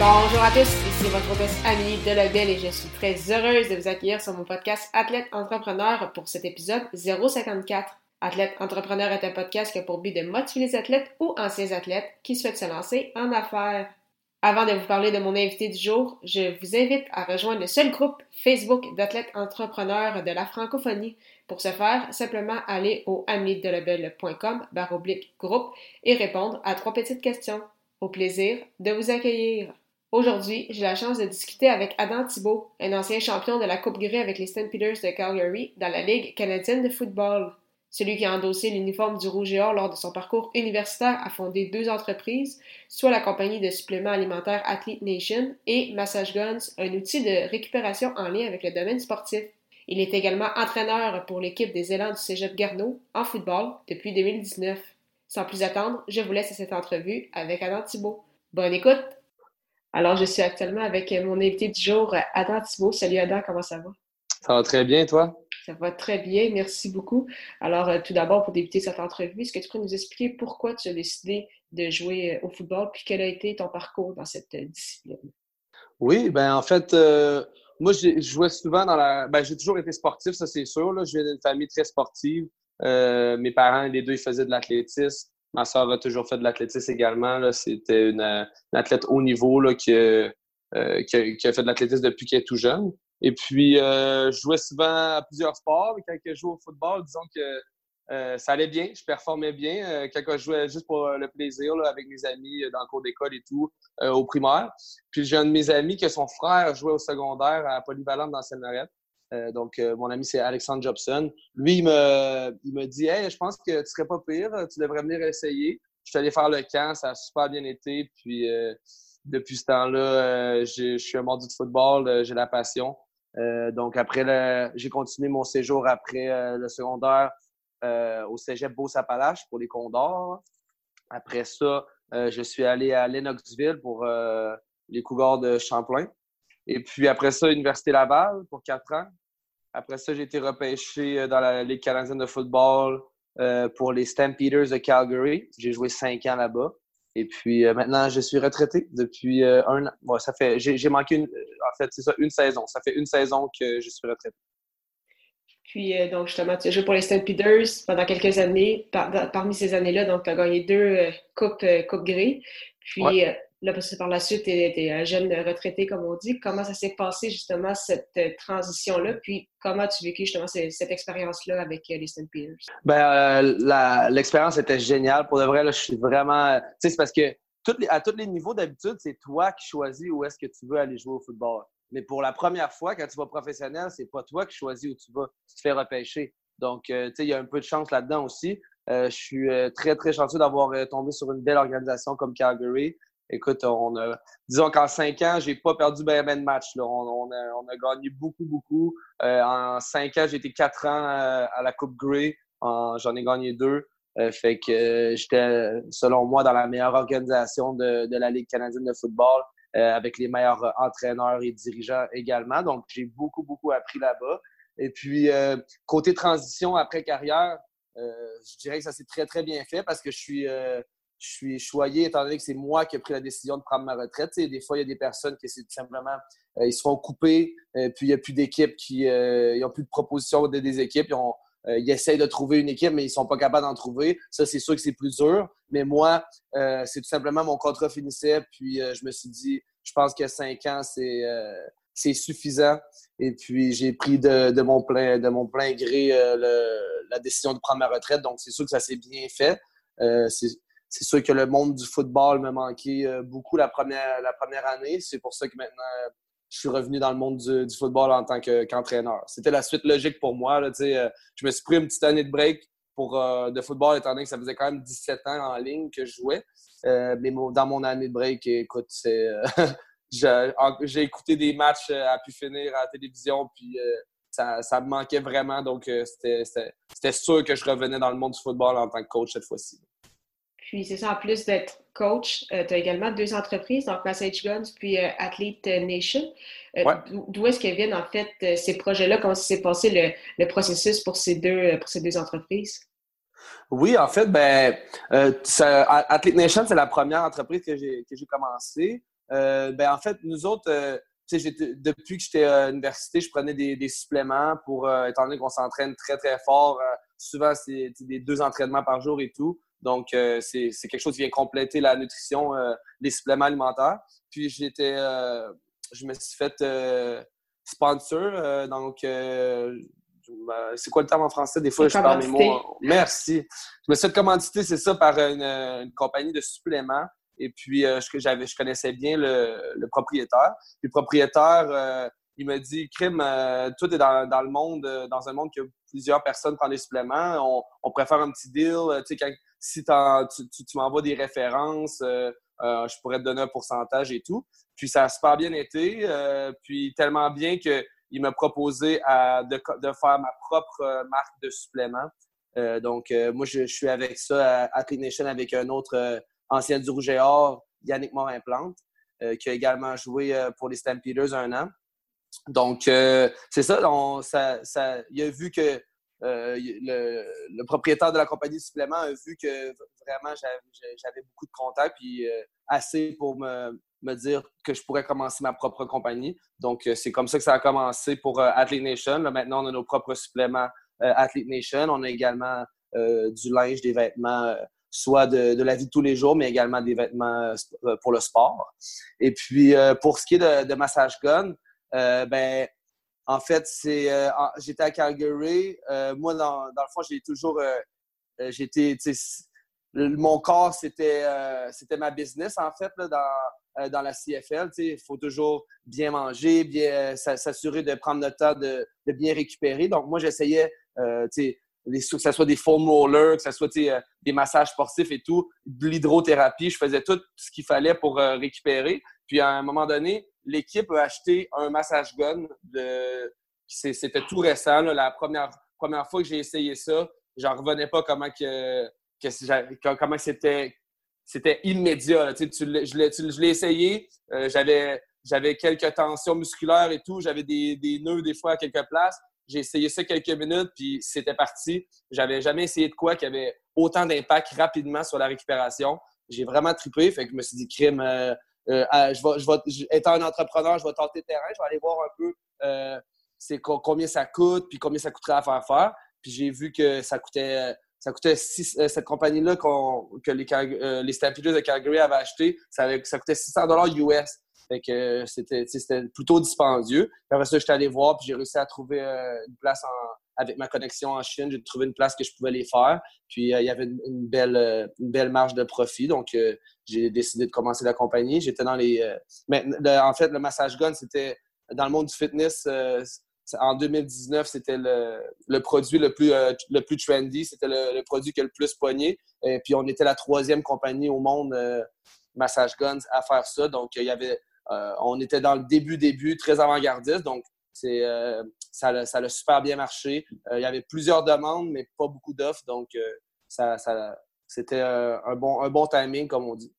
Bonjour à tous, ici votre hôtesse Amélie Delobel et je suis très heureuse de vous accueillir sur mon podcast Athlète Entrepreneur pour cet épisode 054. Athlète Entrepreneur est un podcast qui a pour but de motiver les athlètes ou anciens athlètes qui souhaitent se lancer en affaires. Avant de vous parler de mon invité du jour, je vous invite à rejoindre le seul groupe Facebook d'athlètes entrepreneurs de la francophonie. Pour ce faire, simplement aller au baroblique groupe et répondre à trois petites questions. Au plaisir de vous accueillir. Aujourd'hui, j'ai la chance de discuter avec Adam Thibault, un ancien champion de la Coupe Grey avec les Stampeders de Calgary dans la Ligue canadienne de football. Celui qui a endossé l'uniforme du Rouge et Or lors de son parcours universitaire a fondé deux entreprises, soit la compagnie de suppléments alimentaires Athlete Nation et Massage Guns, un outil de récupération en lien avec le domaine sportif. Il est également entraîneur pour l'équipe des élans du Cégep Garneau en football depuis 2019. Sans plus attendre, je vous laisse à cette entrevue avec Adam Thibault. Bonne écoute! Alors, je suis actuellement avec mon invité du jour, Adam Thibault. Salut Adam, comment ça va? Ça va très bien, toi? Ça va très bien, merci beaucoup. Alors, euh, tout d'abord, pour débuter cette entrevue, est-ce que tu peux nous expliquer pourquoi tu as décidé de jouer euh, au football, puis quel a été ton parcours dans cette euh, discipline? Oui, ben en fait, moi, je jouais souvent dans la. Ben, j'ai toujours été sportif, ça c'est sûr. Là. Je viens d'une famille très sportive. mes parents, les deux, ils faisaient de l'athlétisme. Ma soeur a toujours fait de l'athlétisme également. C'était une, athlète haut niveau là, qui, qui, a, fait de l'athlétisme depuis qu'elle est tout jeune. Et puis, euh, je jouais souvent à plusieurs sports. Quand je jouais au football, disons que euh, ça allait bien, je performais bien. Euh, quand je jouais juste pour le plaisir là, avec mes amis dans le cours d'école et tout, au primaire. Puis j'ai un de mes amis que son frère jouait au secondaire à Polyvalente dans Seine-Lorette. donc, mon ami, c'est Alexandre Jobson. Lui, il me, il me dit Hey, je pense que tu serais pas pire, tu devrais venir essayer. Je suis allé faire le camp, ça a super bien été. Puis, depuis ce temps-là, je suis un mordu de football, j'ai la passion. Euh, donc, après, j'ai continué mon séjour après euh, le secondaire euh, au cégep Beau-Sapalache pour les Condors. Après ça, je suis allé à Lennoxville pour les Cougars de Champlain. Et puis après ça, Université Laval pour quatre ans. Après ça, j'ai été repêché dans la Ligue canadienne de football pour les Stampeders de Calgary. J'ai joué cinq ans là-bas. Et puis euh, maintenant, je suis retraité depuis euh, un an. ça fait, j'ai manqué une, en fait, c'est ça, une saison. Ça fait une saison que je suis retraité. Puis, euh, donc, justement, tu as joué pour les Stampeders pendant quelques années. parmi ces années-là, donc, tu as gagné deux Coupes Coupe Grey. Puis, Là, parce que par la suite, tu es, un jeune retraité, comme on dit. Comment ça s'est passé, justement, cette euh, transition-là? Puis, comment as-tu vécu, justement, cette, expérience-là avec euh, les? Ben, euh, l'expérience était géniale. Pour de vrai, là, je suis vraiment... Tu sais, c'est parce que à tous les niveaux, d'habitude, c'est toi qui choisis où est-ce que tu veux aller jouer au football. Mais pour la première fois, quand tu vas professionnel, c'est pas toi qui choisis où tu vas. Tu te fais repêcher. Donc, tu sais, il y a un peu de chance là-dedans aussi. je suis très, très chanceux d'avoir tombé sur une belle organisation comme Calgary écoute, on a, disons qu'en cinq ans, j'ai pas perdu bien ben de matchs. On, a, gagné beaucoup, beaucoup. Euh, en cinq ans, j'ai été quatre ans euh, à la Coupe Grey. J'en ai gagné deux. Euh, fait que j'étais, selon moi, dans la meilleure organisation de, la Ligue canadienne de football, avec les meilleurs entraîneurs et dirigeants également. Donc, j'ai beaucoup, beaucoup appris là-bas. Et puis, côté transition après carrière, je dirais que ça s'est très, très bien fait parce que je suis je suis choyé étant donné que c'est moi qui ai pris la décision de prendre ma retraite. des fois, il y a des personnes qui c'est tout simplement, euh, ils seront coupés, euh, puis il n'y a plus d'équipe qui, euh, ils n'ont plus de propositions de, des équipes. Ils, ont, ils, essayent de trouver une équipe, mais ils ne sont pas capables d'en trouver. Ça, c'est sûr que c'est plus dur. Mais moi, c'est tout simplement mon contrat finissait, puis je me suis dit, je pense que cinq ans, c'est c'est suffisant. Et puis, j'ai pris de, de, mon plein, de mon plein gré la décision de prendre ma retraite. Donc, c'est sûr que ça s'est bien fait. C'est sûr que le monde du football me manquait euh, beaucoup la première, la première année. C'est pour ça que maintenant, je suis revenu dans le monde du, football en tant qu'entraîneur. C'était la suite logique pour moi. Là, euh, je me suis pris une petite année de break pour, de football, étant donné que ça faisait quand même 17 ans en ligne que je jouais. mais dans mon année de break, écoute, c'est. j'ai écouté des matchs à pu finir à la télévision, puis ça, ça, me manquait vraiment. Donc, c'était sûr que je revenais dans le monde du football en tant que coach cette fois-ci. Puis c'est ça, en plus d'être coach, euh, tu as également deux entreprises, donc Message Guns puis euh, Athlete Nation. Euh, d'où est-ce que viennent en fait ces projets-là? Comment s'est passé le, processus pour ces deux, pour ces deux entreprises? Oui, en fait, ben, Athlete Nation, c'est la première entreprise que j'ai commencé. ben, en fait, nous autres, depuis que j'étais à l'université, je prenais des, des suppléments pour, étant donné qu'on s'entraîne très, très fort. souvent, c'est des deux entraînements par jour et tout. Donc, euh, c'est quelque chose qui vient compléter la nutrition, euh, les suppléments alimentaires. Puis, j'étais, euh, je me suis fait sponsor. donc, c'est quoi le terme en français? Des fois, je parle mes mots. Merci. Je me suis fait commanditer, c'est ça, par une, compagnie de suppléments. Et puis, je, je connaissais bien le, propriétaire. Puis, le propriétaire, il m'a dit Crime, tout est dans, dans, le monde, dans un monde que plusieurs personnes prennent des suppléments. On, préfère un petit deal. Tu sais, quand, si tu, m'envoies des références, euh, euh, je pourrais te donner un pourcentage et tout. Puis ça a super bien été, euh, puis tellement bien qu'il m'a proposé de, faire ma propre marque de supplément. donc, moi, je, suis avec ça à, à Nation avec un autre ancien du Rouge Or, Yannick Morin-Plante, qui a également joué pour les Stampeders un an. Donc, c'est ça, ça, il a vu que euh, le, propriétaire de la compagnie de supplément a vu que vraiment j'avais beaucoup de contacts puis euh, assez pour me, dire que je pourrais commencer ma propre compagnie. Donc, euh, c'est comme ça que ça a commencé pour Athlete Nation. maintenant, on a nos propres suppléments Athlete Nation. On a également du linge, des vêtements, soit de, la vie de tous les jours, mais également des vêtements pour le sport. Et puis, pour ce qui est de, Massage Gun, ben, en fait, euh, j'étais à Calgary. Euh, moi, dans, le fond, j'ai toujours euh, mon corps, c'était c'était ma business, en fait, dans, dans la CFL. Il faut toujours bien manger, bien s'assurer de prendre le temps de, bien récupérer. Donc, moi, j'essayais, que ce soit des foam rollers, que ce soit des massages sportifs et tout, de l'hydrothérapie. Je faisais tout ce qu'il fallait pour récupérer. Puis, à un moment donné, l'équipe a acheté un massage gun. C'était tout récent. La première, fois que j'ai essayé ça, j'en revenais pas comment que, c'était c'était immédiat. Tu, je l'ai essayé. Euh, j'avais j'avais quelques tensions musculaires et tout. J'avais des, des, nœuds des fois à quelques places. J'ai essayé ça quelques minutes, puis c'était parti. J'avais jamais essayé de quoi qui avait autant d'impact rapidement sur la récupération. J'ai vraiment trippé. Fait que je me suis dit, crime, euh, euh, je vais, je étant un entrepreneur, je vais tenter le terrain, je vais aller voir un peu euh, c'est combien ça coûte, puis combien ça coûterait à faire faire. Puis j'ai vu que ça coûtait, ça coûtait euh, cette compagnie-là que les, les Stampeders de Calgary avaient acheté, ça, ça coûtait 600 US. Fait que c'était plutôt dispendieux. Puis après ça, j'étais allé voir, puis j'ai réussi à trouver une place en, avec ma connexion en Chine, j'ai trouvé une place que je pouvais les faire. Puis euh, il y avait une, belle, euh, une belle marge de profit. Donc, euh, j'ai décidé de commencer la compagnie. J'étais dans les. mais en fait, le massage gun, c'était dans le monde du fitness. en 2019, c'était le, produit le plus, le plus trendy. C'était le, produit qui a le plus pogné. Et puis, on était la troisième compagnie au monde, Massage Guns, à faire ça. Donc, il y avait, on était dans le début, début, très avant-gardiste. Donc, c'est, euh, ça, a super bien marché. Euh, il y avait plusieurs demandes, mais pas beaucoup d'offres. Donc, euh, ça, c'était un, bon, un bon timing, comme on dit.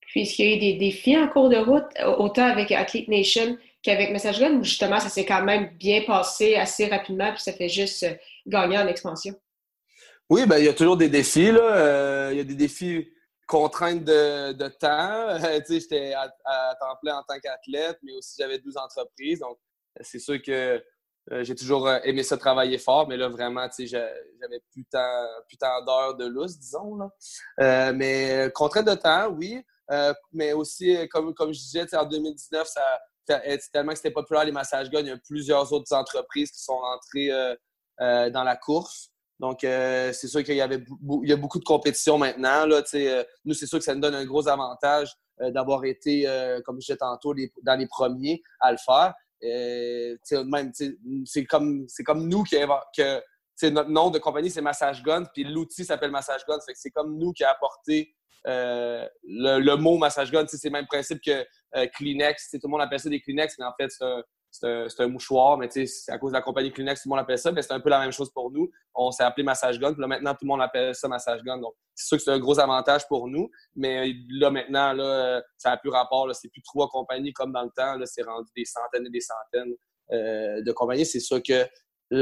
Puis, est-ce qu'il y a eu des défis en cours de route, autant avec Athlete Nation qu'avec Message Gun, ou justement, ça s'est quand même bien passé assez rapidement, puis ça fait juste gagner en expansion? Oui, ben, il y a toujours des défis. Là. il y a des défis contraintes de, de temps. j'étais à, à, temps plein en tant qu'athlète, mais aussi j'avais 12 entreprises. Donc, c'est sûr que euh, j'ai toujours euh, aimé ça travailler fort, mais là, vraiment, tu sais, j'avais plus tant, plus d'heures de lousse, disons. Là. Euh, mais contrainte de temps, oui. mais aussi, comme, comme je disais, en 2019, ça, tellement que c'était populaire, les massages guns, il y a plusieurs autres entreprises qui sont entrées dans la course. Donc, c'est sûr qu'il y, y a beaucoup de compétition maintenant. Là, nous, c'est sûr que ça nous donne un gros avantage d'avoir été, comme je disais tantôt, dans les premiers à le faire. Euh, même, c'est comme, comme nous qui, notre nom de compagnie, c'est Massage Gun, puis l'outil s'appelle Massage Gun. c'est comme nous qui a apporté euh, le, mot Massage Gun. C'est le même principe que euh, Kleenex. Tout le monde appelle ça des Kleenex, mais en fait, c'est un, mouchoir. Mais c'est à cause de la compagnie Kleenex, tout le monde appelle ça. Mais c'est un peu la même chose pour nous. On s'est appelé Massage Gun. Puis là, maintenant, tout le monde appelle ça Massage Gun. Donc, c'est sûr que c'est un gros avantage pour nous. Mais là, maintenant, là, ça n'a plus rapport. C'est plus trois compagnies comme dans le temps. C'est rendu des centaines et des centaines euh, de compagnies. C'est sûr que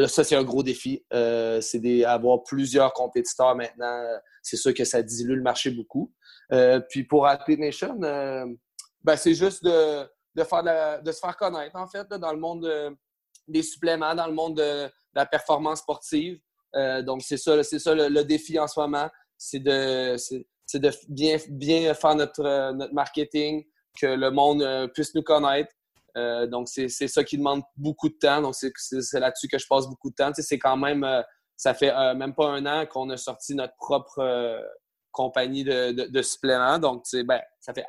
ça, c'est un gros défi. Euh, c'est d'avoir plusieurs compétiteurs maintenant. C'est sûr que ça dilue le marché beaucoup. Euh, puis pour Athlete Nation, ben, c'est juste de, de, faire de se faire connaître, en fait, dans le monde des suppléments, dans le monde de, la performance sportive. donc, c'est ça, c'est ça le, défi en ce moment. C'est de, c'est, de bien, bien faire notre, notre marketing, que le monde puisse nous connaître. Euh, donc, c'est ça qui demande beaucoup de temps. Donc, c'est là-dessus que je passe beaucoup de temps. c'est quand même, euh, ça fait euh, même pas un an qu'on a sorti notre propre compagnie de, de, suppléments. Donc, ben, ça fait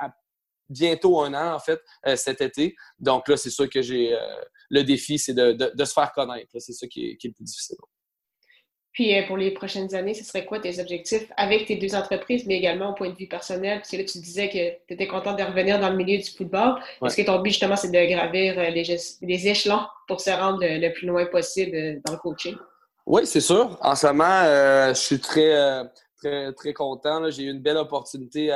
bientôt un an, en fait, cet été. Donc, là, c'est sûr que j'ai le défi, c'est de, de, se faire connaître. C'est ça qui est, qui est le plus difficile. Puis euh, pour les prochaines années, ce serait quoi tes objectifs avec tes deux entreprises, mais également au point de vue personnel? Parce que là, tu disais que tu étais content de revenir dans le milieu du football. Est-ce que ton but, justement, c'est de gravir euh, les, échelons pour se rendre le, plus loin possible euh, dans le coaching? Oui, c'est sûr. En ce moment, je suis très, très, très content. J'ai eu une belle opportunité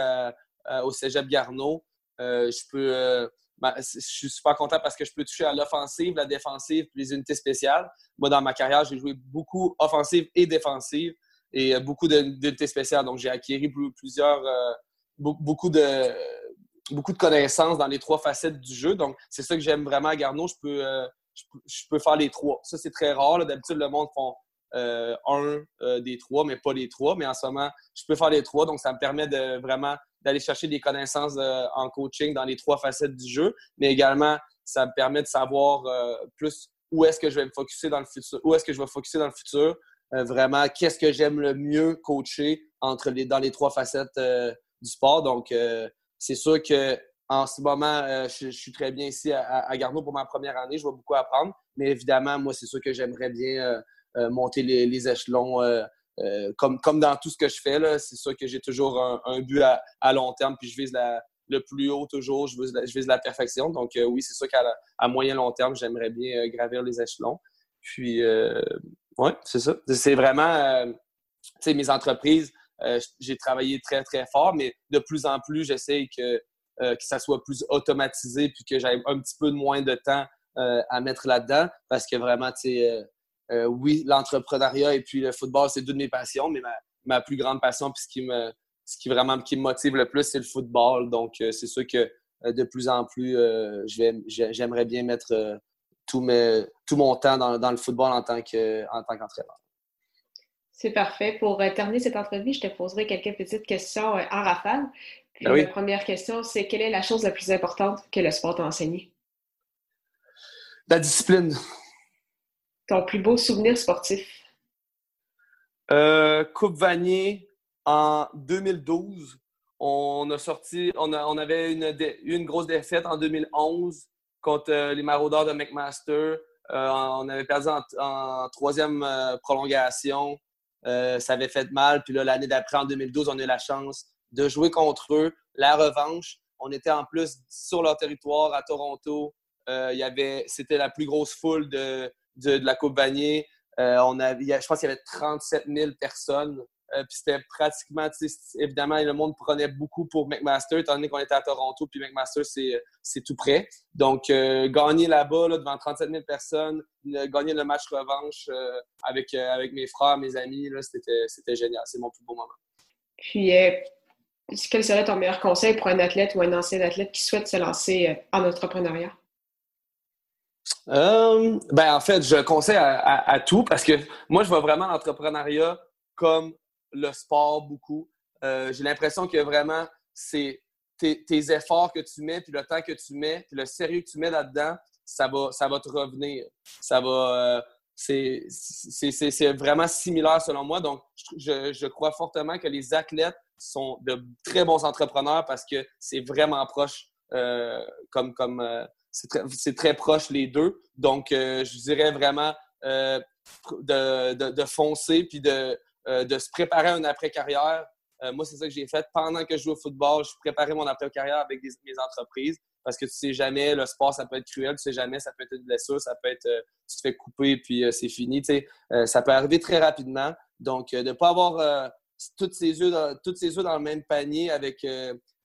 au Cégep Garneau. Je peux ben, je suis super content parce que je peux toucher à l'offensive, la défensive, puis les unités spéciales. Moi, dans ma carrière, j'ai joué beaucoup offensive et défensive et euh, beaucoup d'unités spéciales. Donc, j'ai acquis plusieurs, euh, beaucoup de beaucoup de connaissances dans les trois facettes du jeu. Donc, c'est ça que j'aime vraiment à Garneau. Je peux, euh, je, peux faire les trois. Ça, c'est très rare. D'habitude, le monde font un des trois, mais pas les trois. Mais en ce moment, je peux faire les trois. Donc, ça me permet de vraiment d'aller chercher des connaissances euh, en coaching dans les trois facettes du jeu, mais également, ça me permet de savoir euh, plus où est-ce que je vais me focuser dans le futur, où est-ce que je vais dans le futur, euh, vraiment, qu'est-ce que j'aime le mieux coacher entre les, dans les trois facettes du sport. Donc, c'est sûr que en ce moment, je, suis très bien ici à, Garneau pour ma première année. Je vais beaucoup apprendre. Mais évidemment, moi, c'est sûr que j'aimerais bien monter les échelons euh, comme, comme dans tout ce que je fais, c'est sûr que j'ai toujours un, but à, long terme, puis je vise le plus haut toujours, je vise la, perfection. Donc euh, oui, c'est sûr qu'à moyen long terme, j'aimerais bien euh, gravir les échelons. Puis, oui, c'est ça. C'est vraiment, tu sais, mes entreprises, j'ai travaillé très, très fort, mais de plus en plus, j'essaie que, que ça soit plus automatisé, puis que j'aie un petit peu de moins de temps à mettre là-dedans, parce que vraiment, tu sais, euh, oui, l'entrepreneuriat et puis le football, c'est deux de mes passions, mais ma, plus grande passion, puis ce qui me, ce qui vraiment qui me motive le plus, c'est le football. Donc, euh, c'est sûr que euh, de plus en plus, j'aimerais bien mettre tout, tout mon temps dans, le football en tant qu'entraîneur. c'est parfait. Pour terminer cette entrevue, je te poserai quelques petites questions en rafale. Ben la première question, c'est quelle est la chose la plus importante que le sport t'a enseigné? La discipline. Ton plus beau souvenir sportif? Euh, Coupe Vanier en 2012. On a sorti, on, avait une, une, grosse défaite en 2011 contre euh, les Maraudeurs de McMaster. Euh, on avait perdu en, troisième prolongation. ça avait fait mal. Puis l'année d'après, en 2012, on a eu la chance de jouer contre eux. La revanche, on était en plus sur leur territoire à Toronto. c'était la plus grosse foule de, de, la Coupe Vanier. Euh, on avait, je pense qu'il y avait 37 000 personnes. Euh, puis c'était pratiquement, évidemment, le monde prenait beaucoup pour McMaster, étant donné qu'on était à Toronto, puis McMaster, c'est tout près. Donc, euh, gagner là-bas, devant 37 000 personnes, gagner le match revanche avec, avec mes frères, mes amis, c'était génial. C'est mon plus beau moment. Puis, quel serait ton meilleur conseil pour un athlète ou un ancien athlète qui souhaite se lancer en entrepreneuriat? Euh, ben, en fait, je conseille à, tout parce que moi, je vois vraiment l'entrepreneuriat comme le sport beaucoup. Euh, j'ai l'impression que vraiment, c'est tes, efforts que tu mets, puis le temps que tu mets, puis le sérieux que tu mets là-dedans, ça va, ça va te revenir. Ça va. Euh, c'est vraiment similaire selon moi. Donc, je, je, crois fortement que les athlètes sont de très bons entrepreneurs parce que c'est vraiment proche comme, comme, c'est très, proche les deux. Donc, euh, je dirais vraiment, euh, de, de, foncer puis de, de se préparer à une après-carrière. moi, c'est ça que j'ai fait. Pendant que je jouais au football, je préparais mon après-carrière avec des, mes entreprises parce que tu sais jamais, le sport, ça peut être cruel, tu sais jamais, ça peut être une blessure, ça peut être, tu te fais couper puis c'est fini, tu sais. ça peut arriver très rapidement. Donc, de ne pas avoir toutes ses œufs dans, dans le même panier avec,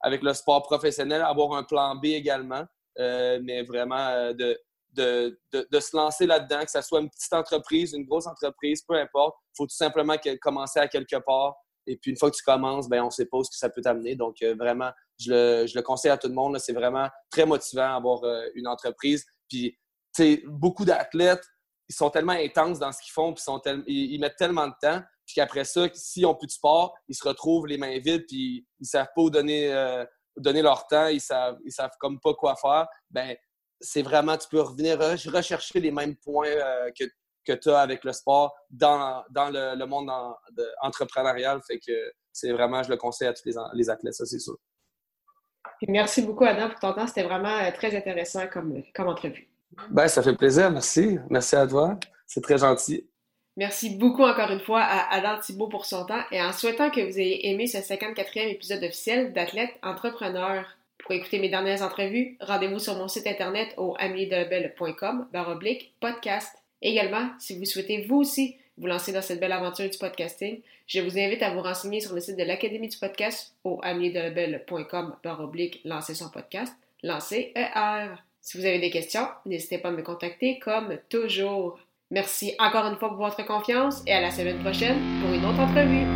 avec le sport professionnel, avoir un plan B également, euh, mais vraiment euh, de, de, de, se lancer là-dedans, que ce soit une petite entreprise, une grosse entreprise, peu importe. Il faut tout simplement commencer à quelque part. Et puis, une fois que tu commences, ben, on sait pas ce que ça peut t'amener. Donc, euh, vraiment, je le, je le, conseille à tout le monde. C'est vraiment très motivant d'avoir une entreprise. Puis, tu sais, beaucoup d'athlètes, ils sont tellement intenses dans ce qu'ils font, puis ils, mettent tellement de temps, puis qu'après ça, s'ils n'ont plus de sport, ils se retrouvent les mains vides, puis ils ne savent pas où donner, euh, donner leur temps, ils savent, ils savent comme pas quoi faire. Ben, c'est vraiment, tu peux revenir rechercher les mêmes points euh, que, que tu as avec le sport dans, dans le, monde entrepreneurial. Fait que c'est vraiment, je le conseille à tous les, les athlètes, ça, c'est sûr. Merci beaucoup, Adam, pour ton temps. C'était vraiment euh, très intéressant comme, comme entrevue. Ben, ça fait plaisir, merci. Merci à toi. C'est très gentil. Merci beaucoup encore une fois à Adam Thibault pour son temps et en souhaitant que vous ayez aimé ce 54e épisode officiel d'Athlète Entrepreneur. Pour écouter mes dernières entrevues, rendez-vous sur mon site internet au ameliedelabel.com oblique podcast. Également, si vous souhaitez vous aussi vous lancer dans cette belle aventure du podcasting, je vous invite à vous renseigner sur le site de l'Académie du podcast au ameliedelabel.com oblique lancer son podcast, lancer ER. Si vous avez des questions, n'hésitez pas à me contacter comme toujours. Merci encore une fois pour votre confiance et à la semaine prochaine pour une autre entrevue.